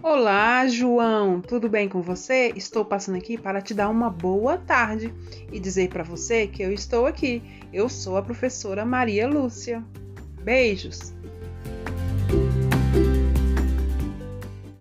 Olá, João, tudo bem com você? Estou passando aqui para te dar uma boa tarde e dizer para você que eu estou aqui. Eu sou a professora Maria Lúcia. Beijos!